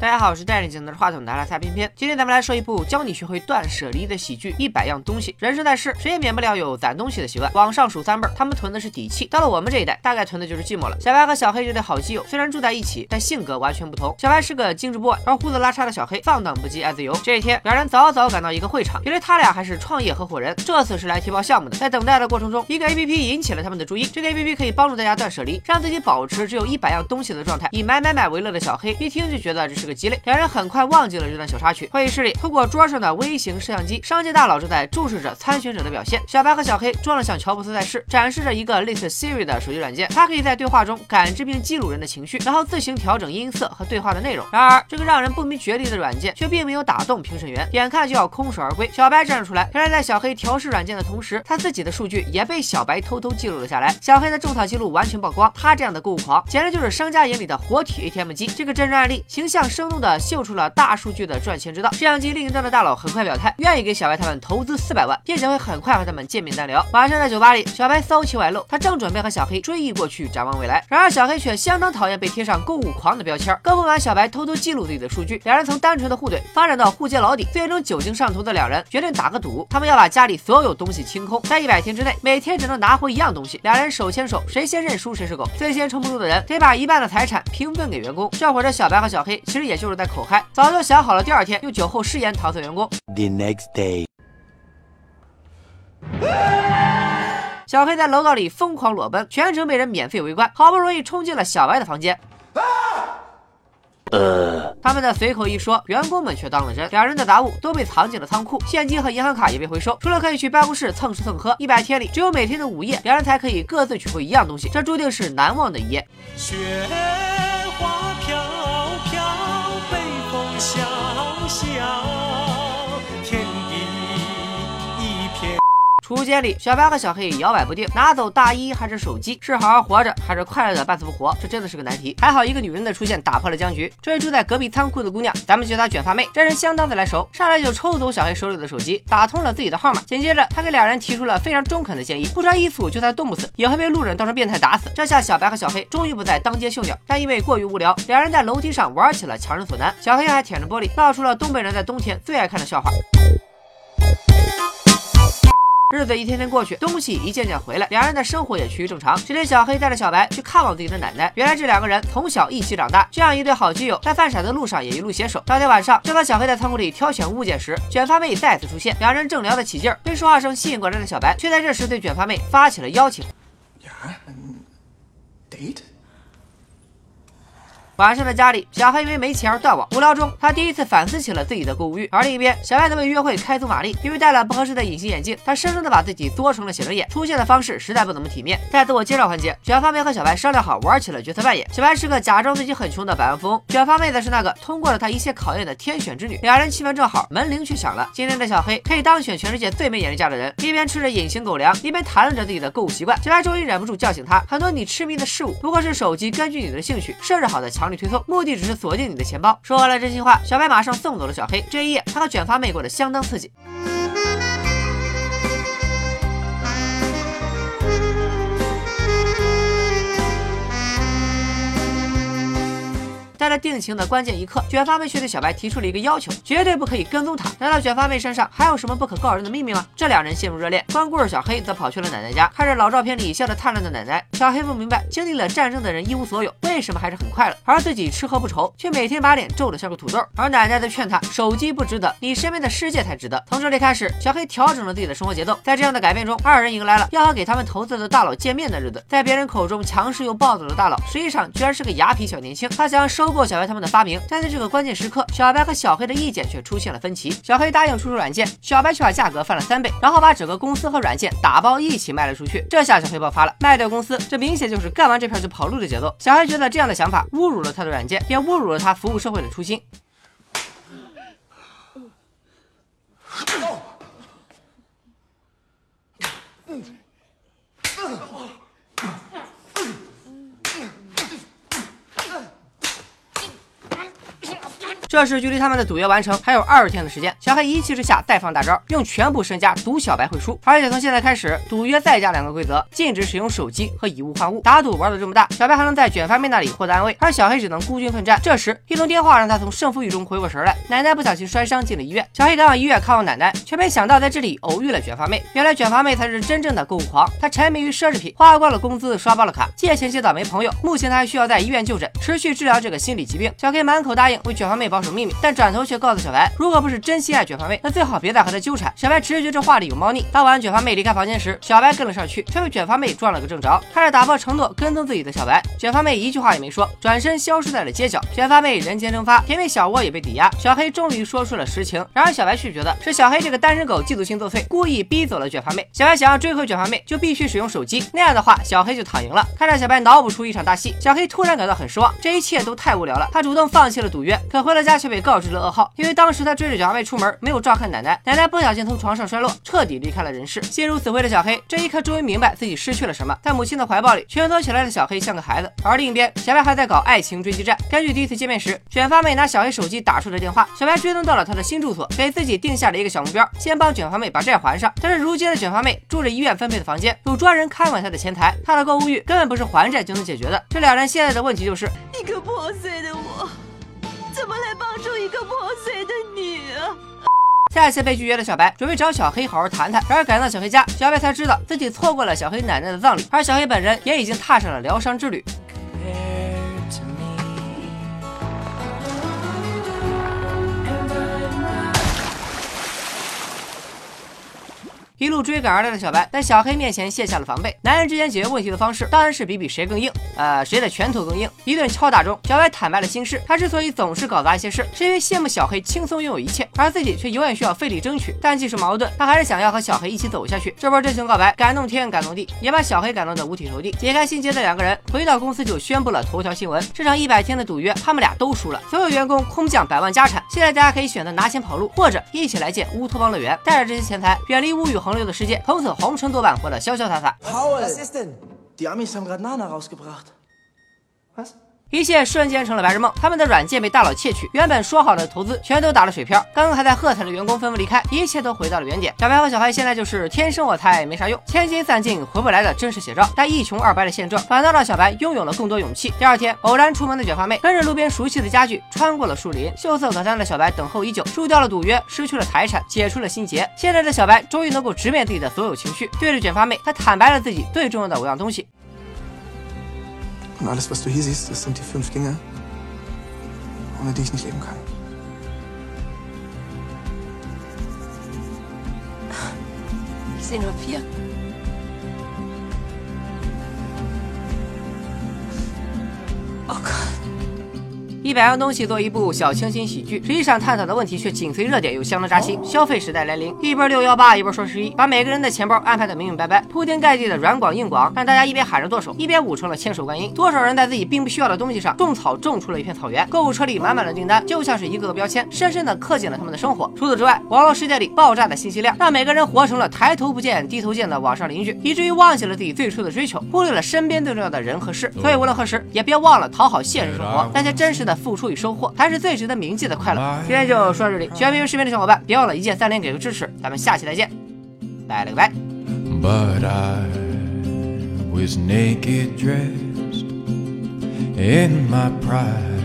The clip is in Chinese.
大家好，我是戴着镜拿着话筒的阿拉萨偏偏。今天咱们来说一部教你学会断舍离的喜剧《一百样东西》。人生在世，谁也免不了有攒东西的习惯。往上数三辈，他们囤的是底气；到了我们这一代，大概囤的就是寂寞了。小白和小黑这对好基友，虽然住在一起，但性格完全不同。小白是个精致 boy，而胡子拉碴的小黑放荡不羁爱自由。这一天，两人早早赶到一个会场，原来他俩还是创业合伙人，这次是来提报项目的。在等待的过程中，一个 A P P 引起了他们的注意。这个 A P P 可以帮助大家断舍离，让自己保持只有一百样东西的状态。以买买买为乐的小黑，一听就觉得这是个鸡肋。两人很快忘记了这段小插曲。会议室里，透过桌上的微型摄像机，商界大佬正在注视着参选者的表现。小白和小黑装了像乔布斯在世，展示着一个类似 Siri 的手机软件，它可以在对话中感知并记录人的情绪，然后自行调整音色和对话的内容。然而，这个让人不明觉厉的软件却并没有打动评审员，眼看就要空手而归。小白站了出来，原来在小黑调试软件的同时，他自己的数据也被小白偷偷记录了下来。小黑的种草记录完全曝光，他这样的购物狂，简直就是商家眼里的活体 ATM 机。这个真人案例，形象生动地秀出了大数据的赚钱之道。摄像机另一端的大佬很快表态，愿意给小白他们投资四百万，并且会很快和他们见面单聊。晚上在酒吧里，小白骚气外露，他正准备和小黑追忆过去，展望未来。然而小黑却相当讨厌被贴上购物狂的标签。更不满小白偷偷记录自己的数据，两人从单纯的互怼发展到互揭老底，最终酒精上头的两人决定打个赌，他们要把家里所有东西清空，在一百天之内，每天只能拿回一样东西。两人手牵手，谁先认输谁是狗。最先撑不住的人得把一半的财产平分给员工。这会儿的小白和小黑其实也就是在口嗨，早就想好了第二天用酒后誓言搪塞员工。The next day. 小黑在楼道里疯狂裸奔，全程被人免费围观，好不容易冲进了小白的房间。呃他们的随口一说，员工们却当了真。两人的杂物都被藏进了仓库，现金和银行卡也被回收。除了可以去办公室蹭吃蹭喝，一百天里只有每天的午夜，两人才可以各自取回一样东西。这注定是难忘的一夜。雪花飘笑。储物间里，小白和小黑摇摆不定，拿走大衣还是手机？是好好活着，还是快乐的半死不活？这真的是个难题。还好一个女人的出现打破了僵局。这位住在隔壁仓库的姑娘，咱们叫她卷发妹，这人相当的来熟，上来就抽走小黑手里的手机，打通了自己的号码。紧接着，她给俩人提出了非常中肯的建议：不穿衣服就算冻不死，也会被路人当成变态打死。这下小白和小黑终于不再当街秀鸟，但因为过于无聊，两人在楼梯上玩起了强人所难。小黑还舔着玻璃，闹出了东北人在冬天最爱看的笑话。日子一天天过去，东西一件件回来，两人的生活也趋于正常。这天，小黑带着小白去看望自己的奶奶。原来这两个人从小一起长大，这样一对好基友，在犯傻的路上也一路携手。当天晚上，正当小黑在仓库里挑选物件时，卷发妹再次出现，两人正聊得起劲儿，被说话声吸引过来的小白，却在这时对卷发妹发起了邀请。Date? 晚上的家里，小黑因为没钱而断网。无聊中，他第一次反思起了自己的购物欲。而另一边，小白则为约会开足马力，因为戴了不合适的隐形眼镜，他生生的把自己作成了写轮眼，出现的方式实在不怎么体面。在自我介绍环节，卷发妹和小白商量好玩起了角色扮演。小白是个假装自己很穷的百万富翁，卷发妹则是那个通过了他一切考验的天选之女。两人气氛正好，门铃却响了。今天的小黑可以当选全世界最没眼力见的人，一边吃着隐形狗粮，一边谈论着自己的购物习惯。小白终于忍不住叫醒他，很多你痴迷的事物，不过是手机根据你的兴趣设置好的强力推送，目的只是锁定你的钱包。说完了真心话，小白马上送走了小黑。这一夜，他和卷发妹过得相当刺激。在这定情的关键一刻，卷发妹却对小白提出了一个要求，绝对不可以跟踪他。难道卷发妹身上还有什么不可告人的秘密吗？这两人陷入热恋，光顾着小黑则跑去了奶奶家，看着老照片里笑得灿烂的奶奶，小黑不明白，经历了战争的人一无所有，为什么还是很快乐，而自己吃喝不愁，却每天把脸皱得像个土豆。而奶奶则劝他，手机不值得，你身边的世界才值得。从这里开始，小黑调整了自己的生活节奏，在这样的改变中，二人迎来了要和给他们投资的大佬见面的日子。在别人口中强势又暴躁的大佬，实际上居然是个雅痞小年轻，他想要收购小白他们的发明，但在这个关键时刻，小白和小黑的意见却出现了分歧。小黑答应出售软件，小白却把价格翻了三倍，然后把整个公司和软件打包一起卖了出去。这下小黑爆发了，卖掉公司，这明显就是干完这片就跑路的节奏。小黑觉得这样的想法侮辱了他的软件，也侮辱了他服务社会的初心。这时距离他们的赌约完成还有二十天的时间，小黑一气之下再放大招，用全部身家赌小白会输，而且从现在开始，赌约再加两个规则，禁止使用手机。和以物换物。打赌玩的这么大，小白还能在卷发妹那里获得安慰，而小黑只能孤军奋战。这时一通电话让他从胜负欲中回过神来，奶奶不小心摔伤进了医院，小黑赶往医院看望奶奶，却没想到在这里偶遇了卷发妹。原来卷发妹才是真正的购物狂，她沉迷于奢侈品，花光了工资刷爆了卡，借钱借到没朋友。目前他还需要在医院就诊，持续治疗这个心理疾病。小黑满口答应为卷发妹保保守秘密，但转头却告诉小白，如果不是真心爱卷发妹，那最好别再和她纠缠。小白直觉这话里有猫腻。当晚卷发妹离开房间时，小白跟了上去，却被卷发妹撞了个正着。开始打破承诺跟踪自己的小白，卷发妹一句话也没说，转身消失在了街角。卷发妹人间蒸发，甜蜜小窝也被抵押。小黑终于说出了实情。然而小白却觉得是小黑这个单身狗嫉妒心作祟，故意逼走了卷发妹。小白想要追回卷发妹，就必须使用手机，那样的话小黑就躺赢了。看着小白脑补出一场大戏，小黑突然感到很失望，这一切都太无聊了。他主动放弃了赌约，可回了家却被告知了噩耗，因为当时他追着卷发妹出门，没有照看奶奶，奶奶不小心从床上摔落，彻底离开了人世。心如死灰的小黑，这一刻终于明白自己失去了什么，在母亲的怀抱里蜷缩起来的小黑像个孩子，而另一边，小白还在搞爱情追击战。根据第一次见面时，卷发妹拿小黑手机打出的电话，小白追踪到了他的新住所，给自己定下了一个小目标，先帮卷发妹把债还上。但是如今的卷发妹住着医院分配的房间，有专人看管她的前台，她的购物欲根本不是还债就能解决的。这两人现在的问题就是，一个破碎的我，怎么来帮助一个破碎的你啊？下一次被拒绝的小白准备找小黑好好谈谈，然而赶到小黑家，小白才知道自己错过了小黑奶奶的葬礼，而小黑本人也已经踏上了疗伤之旅。一路追赶而来的小白，在小黑面前卸下了防备。男人之间解决问题的方式，当然是比比谁更硬，呃，谁的拳头更硬。一顿敲打中，小白坦白了心事。他之所以总是搞砸一些事，是因为羡慕小黑轻松拥有一切，而自己却永远需要费力争取。但即使矛盾，他还是想要和小黑一起走下去。这波真情告白，感动天，感动地，也把小黑感动得五体投地。解开心结的两个人，回到公司就宣布了头条新闻：这场一百天的赌约，他们俩都输了，所有员工空降百万家产。现在大家可以选择拿钱跑路，或者一起来建乌托邦乐园，带着这些钱财，远离物欲。横流的世界，从此红尘作伴，活得潇潇洒洒。一切瞬间成了白日梦，他们的软件被大佬窃取，原本说好的投资全都打了水漂。刚刚还在喝彩的员工纷纷离开，一切都回到了原点。小白和小黑现在就是天生我材没啥用，千金散尽回不来的真实写照。但一穷二白的现状，反倒让小白拥有了更多勇气。第二天，偶然出门的卷发妹跟着路边熟悉的家具穿过了树林，秀色可餐的小白等候已久，输掉了赌约，失去了财产，解除了心结。现在的小白终于能够直面自己的所有情绪，对着卷发妹，他坦白了自己最重要的五样东西。Und alles, was du hier siehst, das sind die fünf Dinge, ohne die ich nicht leben kann. Ich sehe nur vier. 一百样东西做一部小清新喜剧，实际上探讨的问题却紧随热点，又相当扎心。消费时代来临，一波六幺八，一波双十一，把每个人的钱包安排的明明白白，铺天盖地的软广硬广，让大家一边喊着剁手，一边舞成了千手观音。多少人在自己并不需要的东西上种草，种出了一片草原。购物车里满满的订单，就像是一个个标签，深深的刻进了他们的生活。除此之外，网络世界里爆炸的信息量，让每个人活成了抬头不见低头见的网上邻居，以至于忘记了自己最初的追求，忽略了身边最重要的人和事。所以无论何时，也别忘了讨好现实生活，那些真实的付出与收获。才是最值得铭记的快乐。今天就说到这里，喜欢评论视频的小伙伴别忘了一键三连给个支持，咱们下期再见，拜了个拜。But I was naked dressed in my pride.